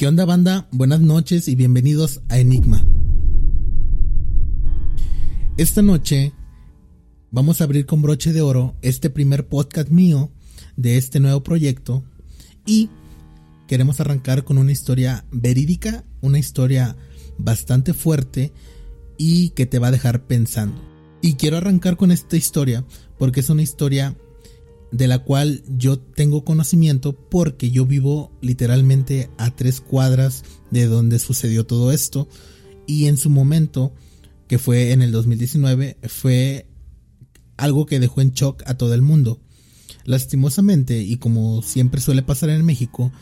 ¿Qué onda banda? Buenas noches y bienvenidos a Enigma. Esta noche vamos a abrir con broche de oro este primer podcast mío de este nuevo proyecto y queremos arrancar con una historia verídica, una historia bastante fuerte y que te va a dejar pensando. Y quiero arrancar con esta historia porque es una historia de la cual yo tengo conocimiento porque yo vivo literalmente a tres cuadras de donde sucedió todo esto. Y en su momento que fue en el 2019 fue algo que dejó en shock a todo el mundo. Lastimosamente y como siempre suele pasar en México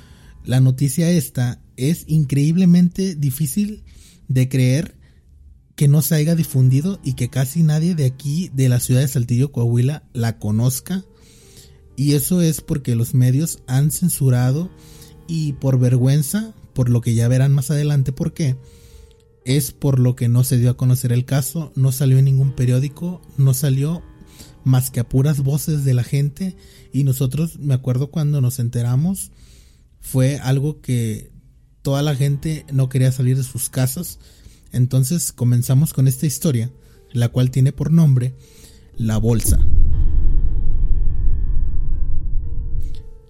la noticia esta es increíblemente difícil de creer que no se haya difundido y que casi nadie de aquí de la ciudad de Saltillo Coahuila la conozca y eso es porque los medios han censurado y por vergüenza, por lo que ya verán más adelante por qué, es por lo que no se dio a conocer el caso, no salió en ningún periódico, no salió más que a puras voces de la gente y nosotros, me acuerdo cuando nos enteramos, fue algo que toda la gente no quería salir de sus casas. Entonces comenzamos con esta historia, la cual tiene por nombre La Bolsa.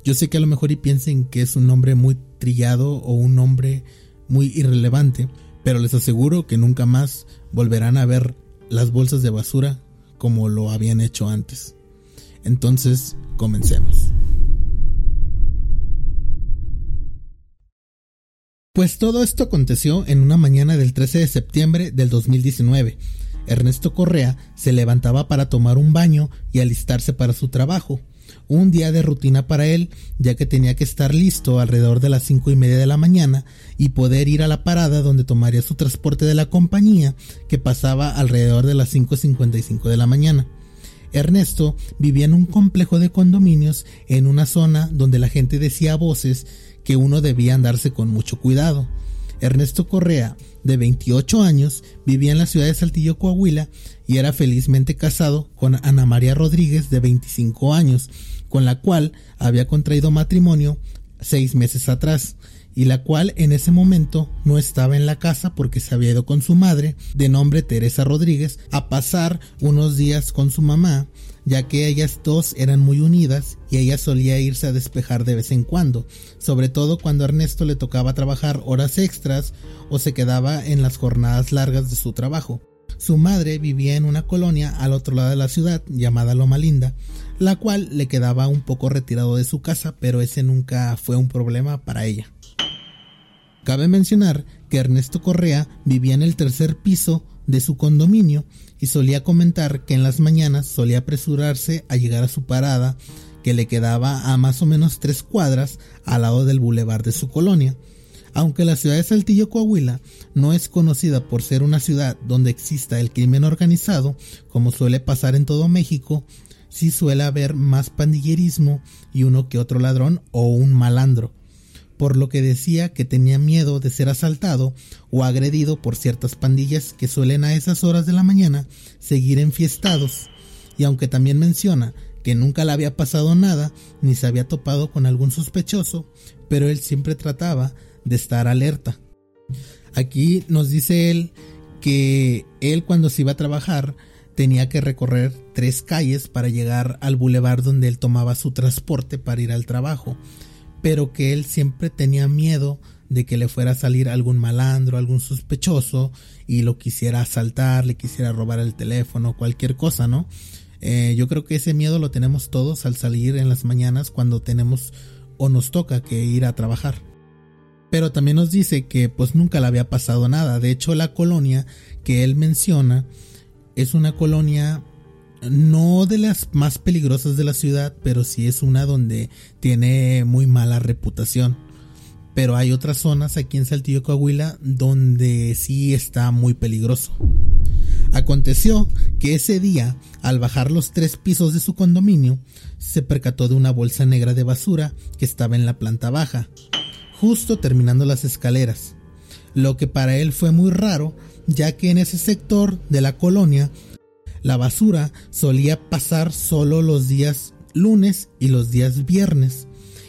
Yo sé que a lo mejor y piensen que es un nombre muy trillado o un nombre muy irrelevante, pero les aseguro que nunca más volverán a ver las bolsas de basura como lo habían hecho antes. Entonces, comencemos. Pues todo esto aconteció en una mañana del 13 de septiembre del 2019. Ernesto Correa se levantaba para tomar un baño y alistarse para su trabajo un día de rutina para él, ya que tenía que estar listo alrededor de las cinco y media de la mañana y poder ir a la parada donde tomaría su transporte de la compañía, que pasaba alrededor de las 5.55 de la mañana. Ernesto vivía en un complejo de condominios en una zona donde la gente decía a voces que uno debía andarse con mucho cuidado. Ernesto Correa, de 28 años, vivía en la ciudad de Saltillo, Coahuila, y era felizmente casado con Ana María Rodríguez, de 25 años, con la cual había contraído matrimonio seis meses atrás, y la cual en ese momento no estaba en la casa porque se había ido con su madre, de nombre Teresa Rodríguez, a pasar unos días con su mamá, ya que ellas dos eran muy unidas y ella solía irse a despejar de vez en cuando, sobre todo cuando a Ernesto le tocaba trabajar horas extras o se quedaba en las jornadas largas de su trabajo. Su madre vivía en una colonia al otro lado de la ciudad llamada Loma Linda, la cual le quedaba un poco retirado de su casa, pero ese nunca fue un problema para ella. Cabe mencionar que Ernesto Correa vivía en el tercer piso de su condominio y solía comentar que en las mañanas solía apresurarse a llegar a su parada que le quedaba a más o menos tres cuadras al lado del bulevar de su colonia. Aunque la ciudad de Saltillo, Coahuila, no es conocida por ser una ciudad donde exista el crimen organizado, como suele pasar en todo México, sí suele haber más pandillerismo y uno que otro ladrón o un malandro por lo que decía que tenía miedo de ser asaltado o agredido por ciertas pandillas que suelen a esas horas de la mañana seguir enfiestados, y aunque también menciona que nunca le había pasado nada ni se había topado con algún sospechoso, pero él siempre trataba de estar alerta. Aquí nos dice él que él cuando se iba a trabajar tenía que recorrer tres calles para llegar al bulevar donde él tomaba su transporte para ir al trabajo pero que él siempre tenía miedo de que le fuera a salir algún malandro, algún sospechoso y lo quisiera asaltar, le quisiera robar el teléfono, cualquier cosa, ¿no? Eh, yo creo que ese miedo lo tenemos todos al salir en las mañanas cuando tenemos o nos toca que ir a trabajar. Pero también nos dice que pues nunca le había pasado nada. De hecho, la colonia que él menciona es una colonia no de las más peligrosas de la ciudad, pero sí es una donde tiene muy mala reputación. Pero hay otras zonas aquí en Saltillo, Coahuila, donde sí está muy peligroso. Aconteció que ese día, al bajar los tres pisos de su condominio, se percató de una bolsa negra de basura que estaba en la planta baja, justo terminando las escaleras. Lo que para él fue muy raro, ya que en ese sector de la colonia la basura solía pasar solo los días lunes y los días viernes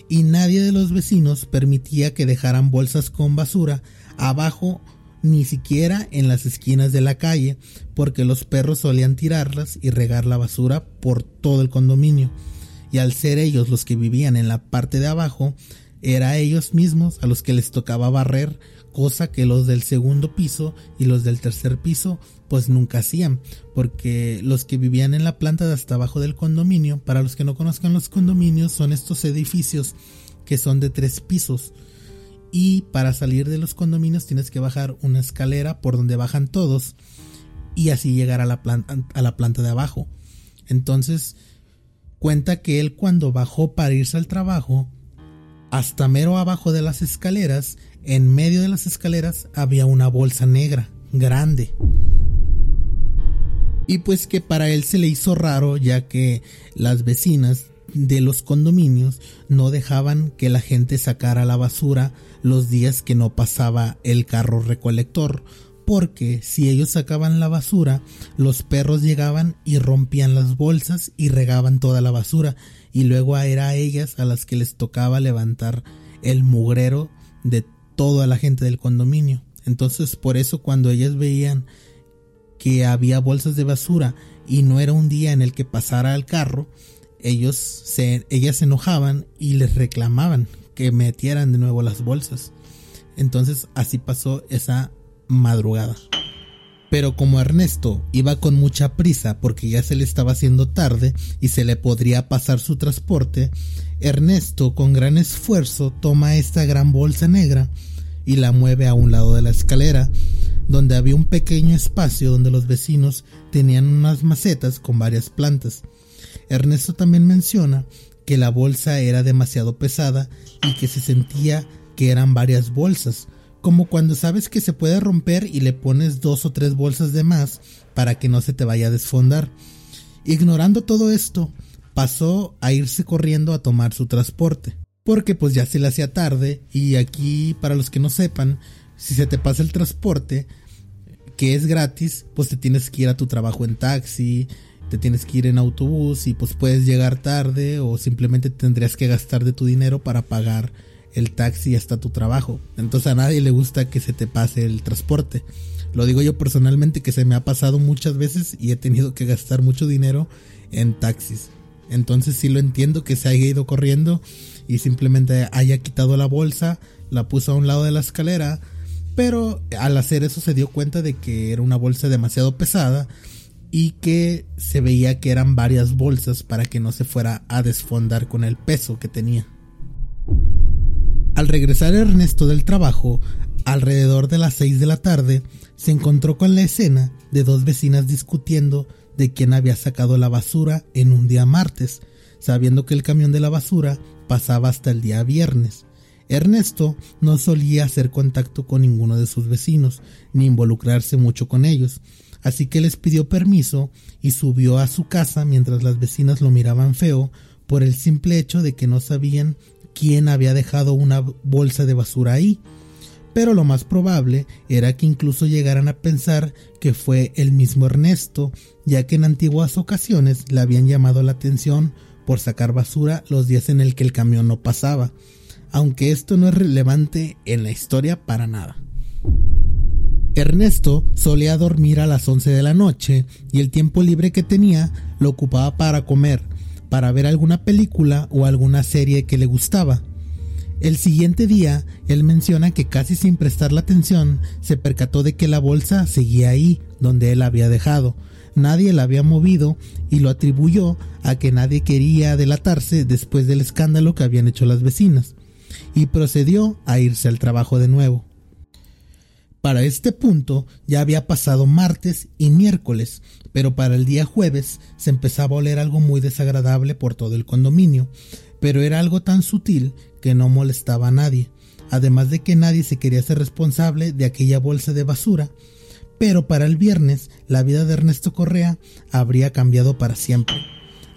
y nadie de los vecinos permitía que dejaran bolsas con basura abajo ni siquiera en las esquinas de la calle, porque los perros solían tirarlas y regar la basura por todo el condominio. Y al ser ellos los que vivían en la parte de abajo, era ellos mismos a los que les tocaba barrer, cosa que los del segundo piso y los del tercer piso pues nunca hacían, porque los que vivían en la planta de hasta abajo del condominio, para los que no conozcan los condominios, son estos edificios que son de tres pisos. Y para salir de los condominios tienes que bajar una escalera por donde bajan todos y así llegar a la planta, a la planta de abajo. Entonces, cuenta que él cuando bajó para irse al trabajo, hasta mero abajo de las escaleras, en medio de las escaleras había una bolsa negra, grande. Y pues que para él se le hizo raro ya que las vecinas de los condominios no dejaban que la gente sacara la basura los días que no pasaba el carro recolector, porque si ellos sacaban la basura, los perros llegaban y rompían las bolsas y regaban toda la basura, y luego era a ellas a las que les tocaba levantar el mugrero de toda la gente del condominio. Entonces por eso cuando ellas veían que había bolsas de basura y no era un día en el que pasara el carro, ellos se, ellas se enojaban y les reclamaban que metieran de nuevo las bolsas. Entonces así pasó esa madrugada. Pero como Ernesto iba con mucha prisa porque ya se le estaba haciendo tarde y se le podría pasar su transporte, Ernesto con gran esfuerzo toma esta gran bolsa negra y la mueve a un lado de la escalera, donde había un pequeño espacio donde los vecinos tenían unas macetas con varias plantas. Ernesto también menciona que la bolsa era demasiado pesada y que se sentía que eran varias bolsas, como cuando sabes que se puede romper y le pones dos o tres bolsas de más para que no se te vaya a desfondar. Ignorando todo esto, pasó a irse corriendo a tomar su transporte, porque pues ya se le hacía tarde y aquí para los que no sepan, si se te pasa el transporte, que es gratis, pues te tienes que ir a tu trabajo en taxi, te tienes que ir en autobús y pues puedes llegar tarde o simplemente tendrías que gastar de tu dinero para pagar el taxi hasta tu trabajo. Entonces a nadie le gusta que se te pase el transporte. Lo digo yo personalmente que se me ha pasado muchas veces y he tenido que gastar mucho dinero en taxis. Entonces sí lo entiendo que se haya ido corriendo y simplemente haya quitado la bolsa, la puso a un lado de la escalera, pero al hacer eso se dio cuenta de que era una bolsa demasiado pesada y que se veía que eran varias bolsas para que no se fuera a desfondar con el peso que tenía. Al regresar Ernesto del trabajo, alrededor de las 6 de la tarde, se encontró con la escena de dos vecinas discutiendo de quién había sacado la basura en un día martes, sabiendo que el camión de la basura pasaba hasta el día viernes. Ernesto no solía hacer contacto con ninguno de sus vecinos, ni involucrarse mucho con ellos, así que les pidió permiso y subió a su casa mientras las vecinas lo miraban feo por el simple hecho de que no sabían quién había dejado una bolsa de basura ahí. Pero lo más probable era que incluso llegaran a pensar que fue el mismo Ernesto, ya que en antiguas ocasiones le habían llamado la atención por sacar basura los días en el que el camión no pasaba aunque esto no es relevante en la historia para nada. Ernesto solía dormir a las 11 de la noche y el tiempo libre que tenía lo ocupaba para comer, para ver alguna película o alguna serie que le gustaba. El siguiente día, él menciona que casi sin prestarle atención, se percató de que la bolsa seguía ahí, donde él había dejado. Nadie la había movido y lo atribuyó a que nadie quería delatarse después del escándalo que habían hecho las vecinas y procedió a irse al trabajo de nuevo. Para este punto ya había pasado martes y miércoles, pero para el día jueves se empezaba a oler algo muy desagradable por todo el condominio, pero era algo tan sutil que no molestaba a nadie, además de que nadie se quería ser responsable de aquella bolsa de basura. Pero para el viernes la vida de Ernesto Correa habría cambiado para siempre.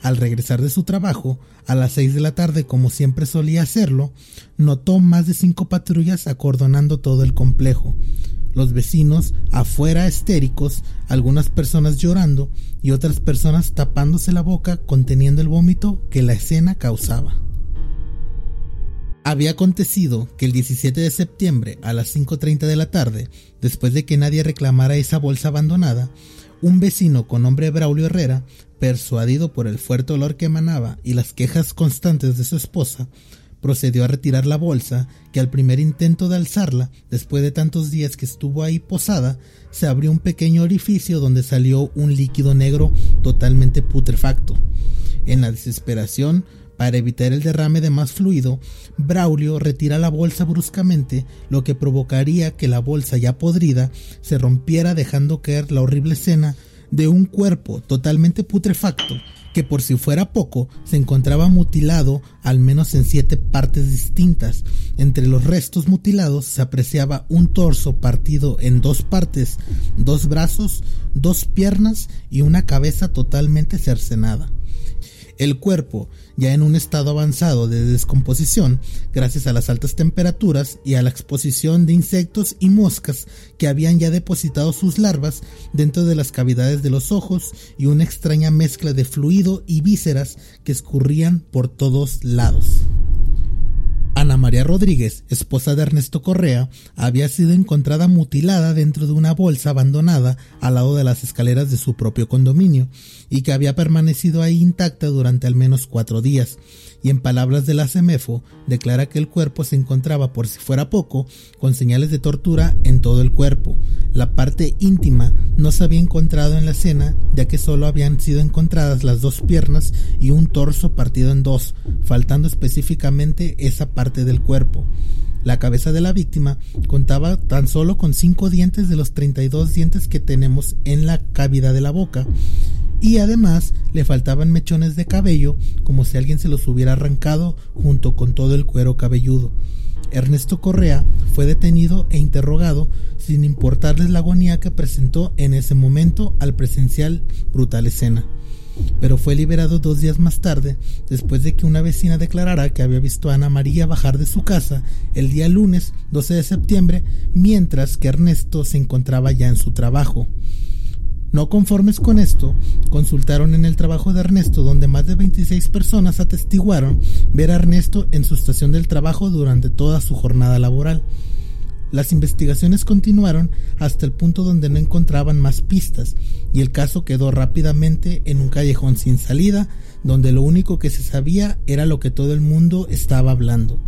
Al regresar de su trabajo, a las seis de la tarde, como siempre solía hacerlo, notó más de cinco patrullas acordonando todo el complejo. Los vecinos afuera estéricos, algunas personas llorando y otras personas tapándose la boca conteniendo el vómito que la escena causaba. Había acontecido que el 17 de septiembre a las 5.30 de la tarde, después de que nadie reclamara esa bolsa abandonada, un vecino con nombre Braulio Herrera, persuadido por el fuerte olor que emanaba y las quejas constantes de su esposa, procedió a retirar la bolsa que al primer intento de alzarla, después de tantos días que estuvo ahí posada, se abrió un pequeño orificio donde salió un líquido negro totalmente putrefacto. En la desesperación, para evitar el derrame de más fluido, Braulio retira la bolsa bruscamente, lo que provocaría que la bolsa ya podrida se rompiera dejando caer la horrible escena de un cuerpo totalmente putrefacto que por si fuera poco se encontraba mutilado al menos en siete partes distintas. Entre los restos mutilados se apreciaba un torso partido en dos partes, dos brazos, dos piernas y una cabeza totalmente cercenada. El cuerpo, ya en un estado avanzado de descomposición, gracias a las altas temperaturas y a la exposición de insectos y moscas que habían ya depositado sus larvas dentro de las cavidades de los ojos y una extraña mezcla de fluido y vísceras que escurrían por todos lados. Ana María Rodríguez, esposa de Ernesto Correa, había sido encontrada mutilada dentro de una bolsa abandonada al lado de las escaleras de su propio condominio y que había permanecido ahí intacta durante al menos cuatro días, y en palabras de la CEMEFO declara que el cuerpo se encontraba por si fuera poco con señales de tortura en todo el cuerpo. La parte íntima no se había encontrado en la escena ya que solo habían sido encontradas las dos piernas y un torso partido en dos, faltando específicamente esa parte del cuerpo. La cabeza de la víctima contaba tan solo con cinco dientes de los 32 dientes que tenemos en la cavidad de la boca y además le faltaban mechones de cabello como si alguien se los hubiera arrancado junto con todo el cuero cabelludo. Ernesto Correa fue detenido e interrogado sin importarles la agonía que presentó en ese momento al presencial brutal escena. Pero fue liberado dos días más tarde, después de que una vecina declarara que había visto a Ana María bajar de su casa el día lunes 12 de septiembre, mientras que Ernesto se encontraba ya en su trabajo. No conformes con esto, consultaron en el trabajo de Ernesto, donde más de 26 personas atestiguaron ver a Ernesto en su estación del trabajo durante toda su jornada laboral. Las investigaciones continuaron hasta el punto donde no encontraban más pistas y el caso quedó rápidamente en un callejón sin salida donde lo único que se sabía era lo que todo el mundo estaba hablando.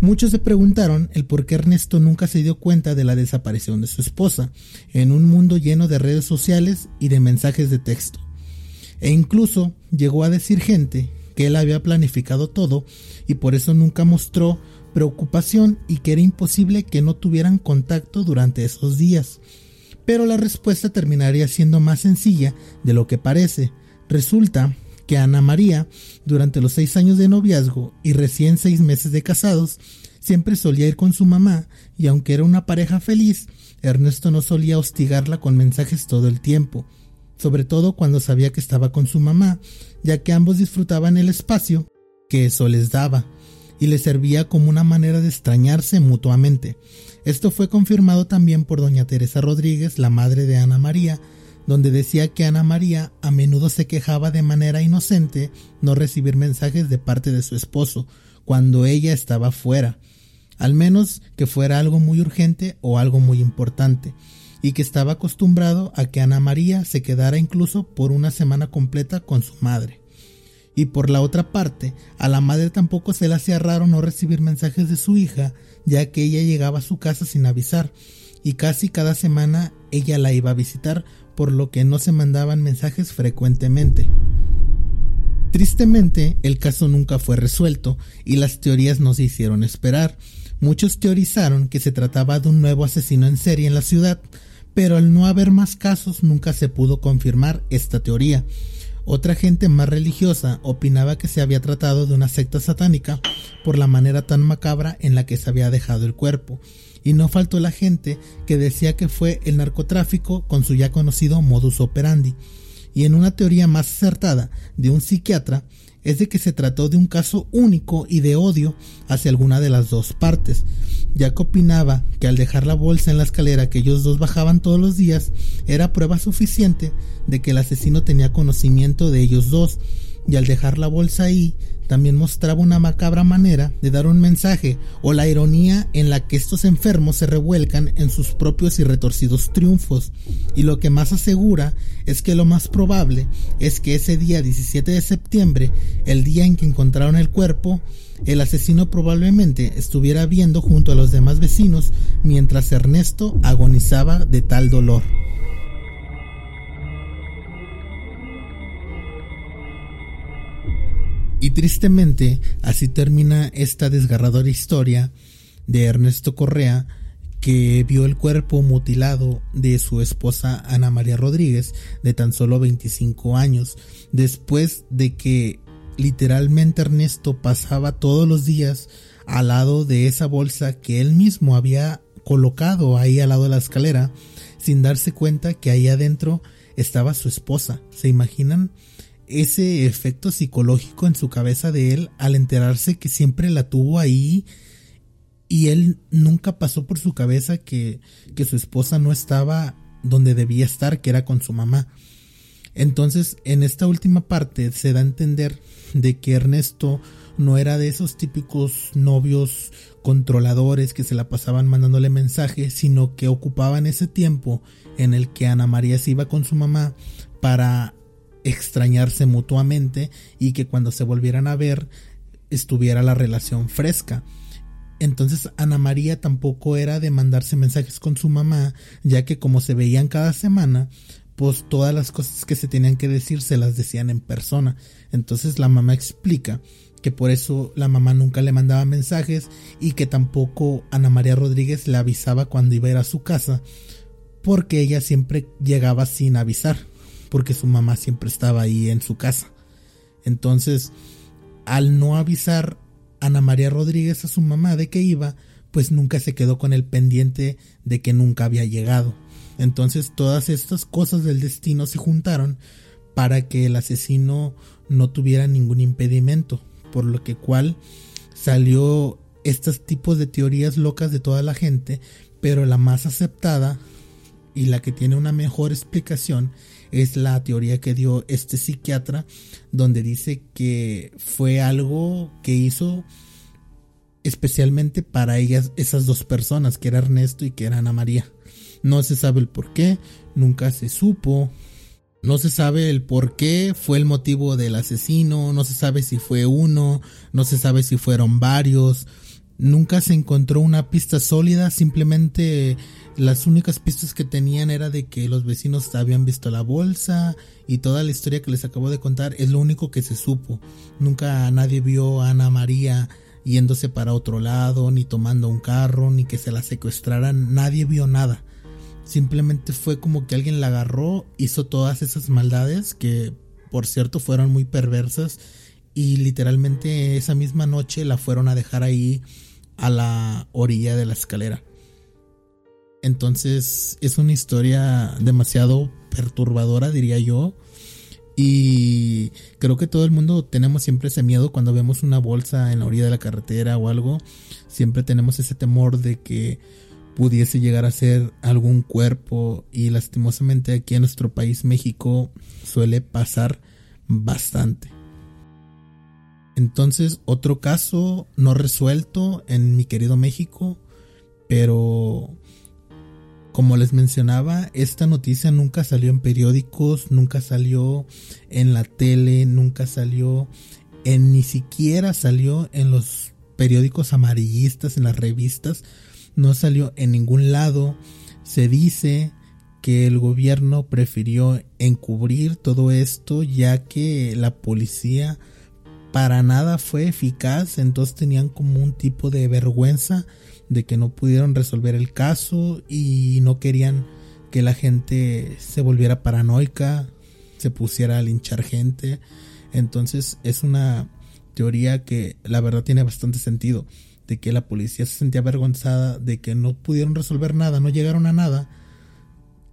Muchos se preguntaron el por qué Ernesto nunca se dio cuenta de la desaparición de su esposa, en un mundo lleno de redes sociales y de mensajes de texto. E incluso llegó a decir gente que él había planificado todo y por eso nunca mostró preocupación y que era imposible que no tuvieran contacto durante esos días. Pero la respuesta terminaría siendo más sencilla de lo que parece. Resulta que Ana María, durante los seis años de noviazgo y recién seis meses de casados, siempre solía ir con su mamá, y aunque era una pareja feliz, Ernesto no solía hostigarla con mensajes todo el tiempo, sobre todo cuando sabía que estaba con su mamá, ya que ambos disfrutaban el espacio que eso les daba, y le servía como una manera de extrañarse mutuamente. Esto fue confirmado también por doña Teresa Rodríguez, la madre de Ana María, donde decía que Ana María a menudo se quejaba de manera inocente no recibir mensajes de parte de su esposo cuando ella estaba fuera, al menos que fuera algo muy urgente o algo muy importante, y que estaba acostumbrado a que Ana María se quedara incluso por una semana completa con su madre. Y por la otra parte, a la madre tampoco se le hacía raro no recibir mensajes de su hija, ya que ella llegaba a su casa sin avisar, y casi cada semana ella la iba a visitar por lo que no se mandaban mensajes frecuentemente. Tristemente, el caso nunca fue resuelto y las teorías no se hicieron esperar. Muchos teorizaron que se trataba de un nuevo asesino en serie en la ciudad, pero al no haber más casos nunca se pudo confirmar esta teoría. Otra gente más religiosa opinaba que se había tratado de una secta satánica por la manera tan macabra en la que se había dejado el cuerpo, y no faltó la gente que decía que fue el narcotráfico con su ya conocido modus operandi. Y en una teoría más acertada de un psiquiatra es de que se trató de un caso único y de odio hacia alguna de las dos partes, ya que opinaba que al dejar la bolsa en la escalera que ellos dos bajaban todos los días era prueba suficiente de que el asesino tenía conocimiento de ellos dos, y al dejar la bolsa ahí, también mostraba una macabra manera de dar un mensaje o la ironía en la que estos enfermos se revuelcan en sus propios y retorcidos triunfos. Y lo que más asegura es que lo más probable es que ese día 17 de septiembre, el día en que encontraron el cuerpo, el asesino probablemente estuviera viendo junto a los demás vecinos mientras Ernesto agonizaba de tal dolor. Y tristemente, así termina esta desgarradora historia de Ernesto Correa, que vio el cuerpo mutilado de su esposa Ana María Rodríguez, de tan solo 25 años, después de que literalmente Ernesto pasaba todos los días al lado de esa bolsa que él mismo había colocado ahí al lado de la escalera, sin darse cuenta que ahí adentro estaba su esposa. ¿Se imaginan? Ese efecto psicológico en su cabeza de él al enterarse que siempre la tuvo ahí y él nunca pasó por su cabeza que, que su esposa no estaba donde debía estar, que era con su mamá. Entonces, en esta última parte se da a entender de que Ernesto no era de esos típicos novios controladores que se la pasaban mandándole mensajes, sino que ocupaban ese tiempo en el que Ana María se iba con su mamá para extrañarse mutuamente y que cuando se volvieran a ver estuviera la relación fresca. Entonces Ana María tampoco era de mandarse mensajes con su mamá, ya que como se veían cada semana, pues todas las cosas que se tenían que decir se las decían en persona. Entonces la mamá explica que por eso la mamá nunca le mandaba mensajes y que tampoco Ana María Rodríguez le avisaba cuando iba a ir a su casa, porque ella siempre llegaba sin avisar porque su mamá siempre estaba ahí en su casa. Entonces, al no avisar Ana María Rodríguez a su mamá de que iba, pues nunca se quedó con el pendiente de que nunca había llegado. Entonces todas estas cosas del destino se juntaron para que el asesino no tuviera ningún impedimento, por lo que cual salió estos tipos de teorías locas de toda la gente, pero la más aceptada y la que tiene una mejor explicación es la teoría que dio este psiquiatra, donde dice que fue algo que hizo especialmente para ellas, esas dos personas, que era Ernesto y que era Ana María. No se sabe el por qué, nunca se supo, no se sabe el por qué fue el motivo del asesino, no se sabe si fue uno, no se sabe si fueron varios, nunca se encontró una pista sólida, simplemente las únicas pistas que tenían era de que los vecinos habían visto la bolsa y toda la historia que les acabo de contar es lo único que se supo. Nunca nadie vio a Ana María yéndose para otro lado, ni tomando un carro, ni que se la secuestraran, nadie vio nada. Simplemente fue como que alguien la agarró, hizo todas esas maldades que por cierto fueron muy perversas y literalmente esa misma noche la fueron a dejar ahí a la orilla de la escalera. Entonces es una historia demasiado perturbadora, diría yo. Y creo que todo el mundo tenemos siempre ese miedo cuando vemos una bolsa en la orilla de la carretera o algo. Siempre tenemos ese temor de que pudiese llegar a ser algún cuerpo. Y lastimosamente aquí en nuestro país, México, suele pasar bastante. Entonces, otro caso no resuelto en mi querido México, pero como les mencionaba, esta noticia nunca salió en periódicos, nunca salió en la tele, nunca salió en ni siquiera salió en los periódicos amarillistas, en las revistas, no salió en ningún lado. Se dice que el gobierno prefirió encubrir todo esto ya que la policía para nada fue eficaz, entonces tenían como un tipo de vergüenza de que no pudieron resolver el caso y no querían que la gente se volviera paranoica, se pusiera a linchar gente. Entonces es una teoría que la verdad tiene bastante sentido, de que la policía se sentía avergonzada de que no pudieron resolver nada, no llegaron a nada.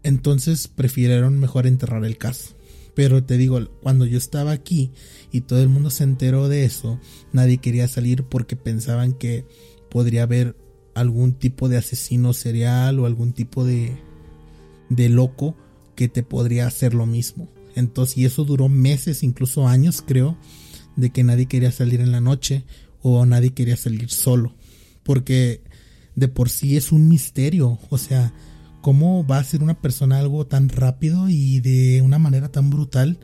Entonces prefirieron mejor enterrar el caso. Pero te digo, cuando yo estaba aquí y todo el mundo se enteró de eso, nadie quería salir porque pensaban que podría haber algún tipo de asesino serial o algún tipo de, de loco que te podría hacer lo mismo. Entonces, y eso duró meses, incluso años, creo, de que nadie quería salir en la noche o nadie quería salir solo. Porque de por sí es un misterio. O sea, ¿cómo va a ser una persona algo tan rápido y de una manera tan brutal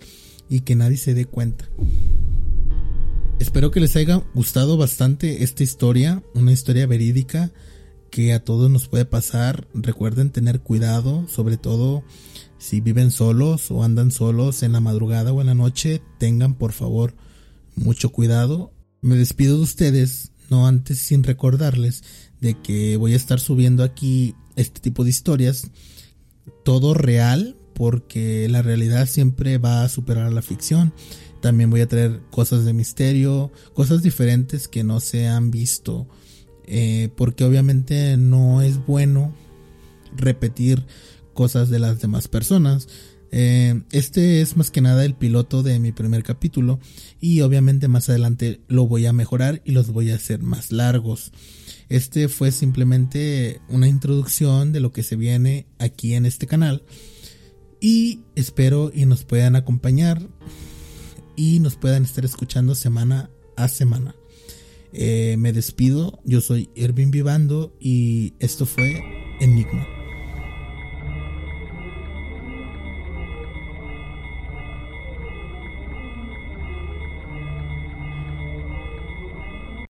y que nadie se dé cuenta? Espero que les haya gustado bastante esta historia, una historia verídica que a todos nos puede pasar. Recuerden tener cuidado, sobre todo si viven solos o andan solos en la madrugada o en la noche, tengan por favor mucho cuidado. Me despido de ustedes, no antes sin recordarles de que voy a estar subiendo aquí este tipo de historias, todo real, porque la realidad siempre va a superar a la ficción. También voy a traer cosas de misterio, cosas diferentes que no se han visto, eh, porque obviamente no es bueno repetir cosas de las demás personas. Eh, este es más que nada el piloto de mi primer capítulo y obviamente más adelante lo voy a mejorar y los voy a hacer más largos. Este fue simplemente una introducción de lo que se viene aquí en este canal y espero y nos puedan acompañar y nos puedan estar escuchando semana a semana. Eh, me despido, yo soy Ervin Vivando y esto fue Enigma.